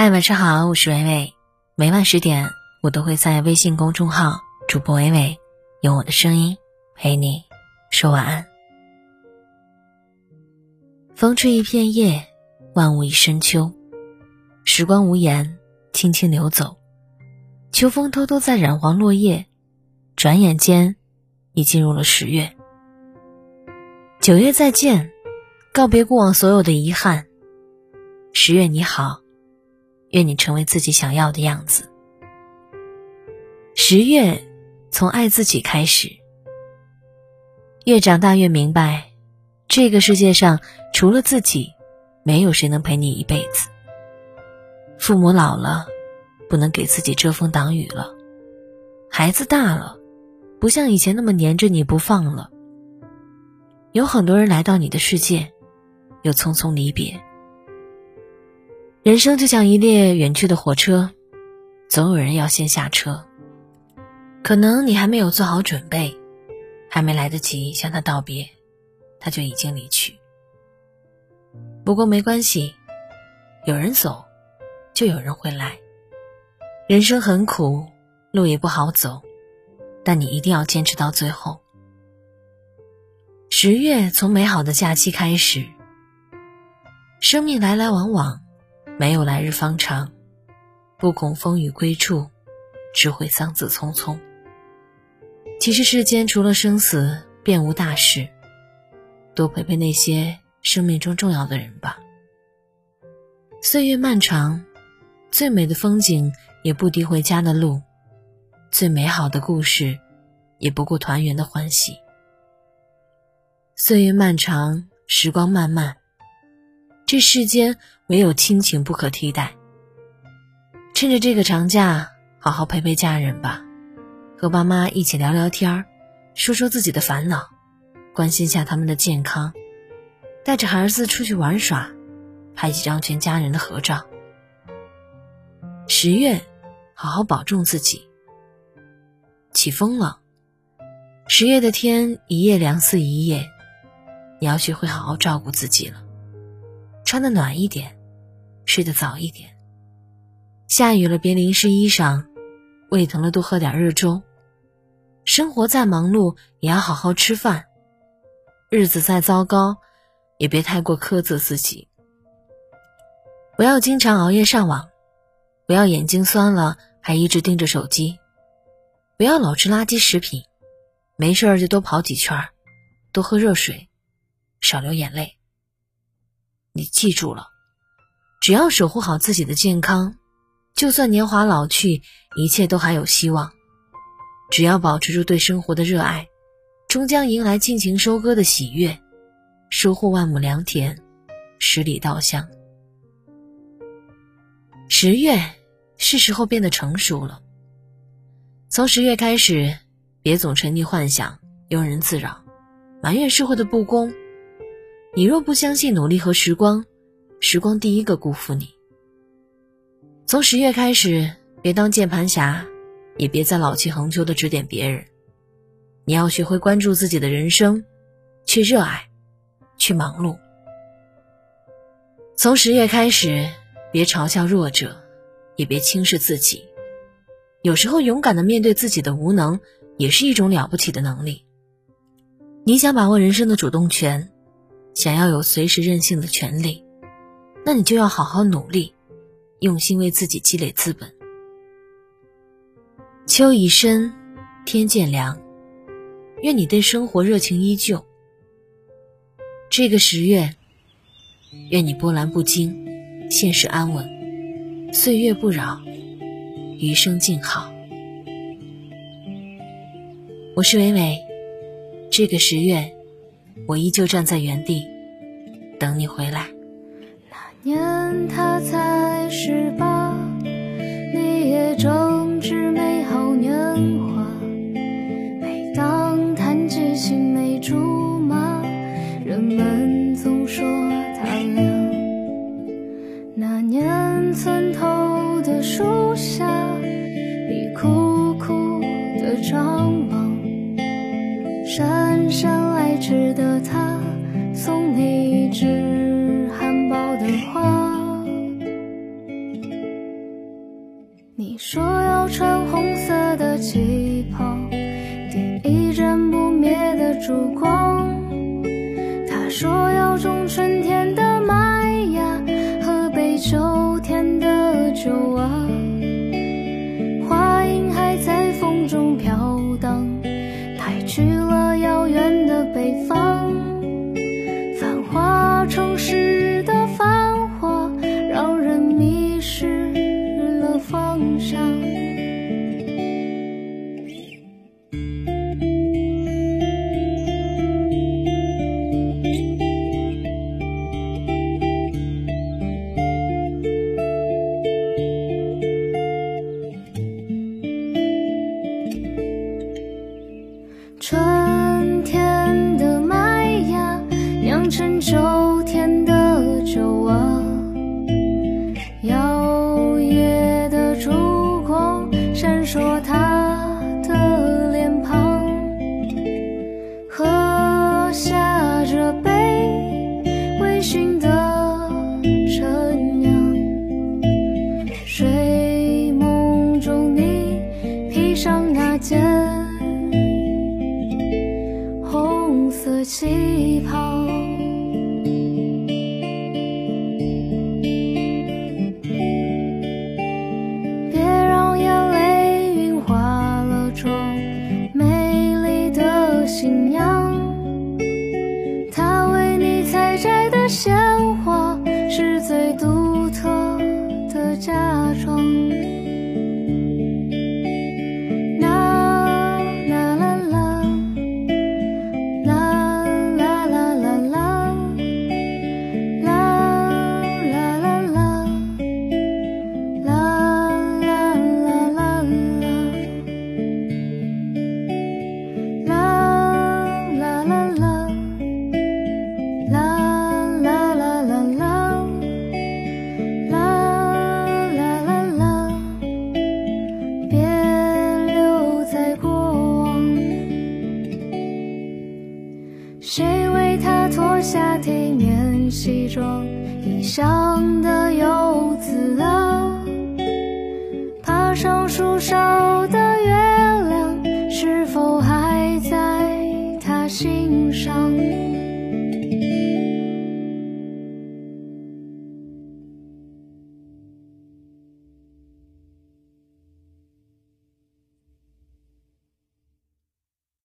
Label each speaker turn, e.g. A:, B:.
A: 嗨，晚上好，我是伟伟。每晚十点，我都会在微信公众号“主播伟伟”用我的声音陪你说晚安。风吹一片叶，万物一深秋。时光无言，轻轻流走。秋风偷偷在染黄落叶，转眼间已进入了十月。九月再见，告别过往所有的遗憾。十月你好。愿你成为自己想要的样子。十月，从爱自己开始。越长大越明白，这个世界上除了自己，没有谁能陪你一辈子。父母老了，不能给自己遮风挡雨了；孩子大了，不像以前那么黏着你不放了。有很多人来到你的世界，又匆匆离别。人生就像一列远去的火车，总有人要先下车。可能你还没有做好准备，还没来得及向他道别，他就已经离去。不过没关系，有人走，就有人会来。人生很苦，路也不好走，但你一定要坚持到最后。十月从美好的假期开始，生命来来往往。没有来日方长，不恐风雨归处，只会桑梓匆匆。其实世间除了生死，便无大事。多陪陪那些生命中重要的人吧。岁月漫长，最美的风景也不敌回家的路，最美好的故事，也不过团圆的欢喜。岁月漫长，时光漫漫。这世间唯有亲情不可替代。趁着这个长假，好好陪陪家人吧，和爸妈一起聊聊天儿，说说自己的烦恼，关心下他们的健康，带着孩子出去玩耍，拍几张全家人的合照。十月，好好保重自己。起风了，十月的天一夜凉似一夜，你要学会好好照顾自己了。穿的暖一点，睡得早一点。下雨了别淋湿衣裳，胃疼了多喝点热粥。生活再忙碌也要好好吃饭，日子再糟糕也别太过苛责自己。不要经常熬夜上网，不要眼睛酸了还一直盯着手机，不要老吃垃圾食品，没事就多跑几圈，多喝热水，少流眼泪。你记住了，只要守护好自己的健康，就算年华老去，一切都还有希望。只要保持住对生活的热爱，终将迎来尽情收割的喜悦，收获万亩良田，十里稻香。十月是时候变得成熟了。从十月开始，别总沉溺幻想，庸人自扰，埋怨社会的不公。你若不相信努力和时光，时光第一个辜负你。从十月开始，别当键盘侠，也别再老气横秋的指点别人。你要学会关注自己的人生，去热爱，去忙碌。从十月开始，别嘲笑弱者，也别轻视自己。有时候，勇敢的面对自己的无能，也是一种了不起的能力。你想把握人生的主动权。想要有随时任性的权利，那你就要好好努力，用心为自己积累资本。秋已深，天渐凉，愿你对生活热情依旧。这个十月，愿你波澜不惊，现实安稳，岁月不扰，余生静好。我是伟伟，这个十月。我依旧站在原地，等你回来。
B: 那年他才十八，你也正值美好年华。穿红色的旗袍，点一盏不灭的烛光。他说要种春天的麦芽，喝杯秋天的酒啊。话音还在风中飘荡，太去了遥远的北方。下这杯微醺的陈酿，睡梦中你披上那件。红色旗袍。谁为他脱下体面西装？异乡的游子啊，爬上树梢的月亮，是否还在他心上？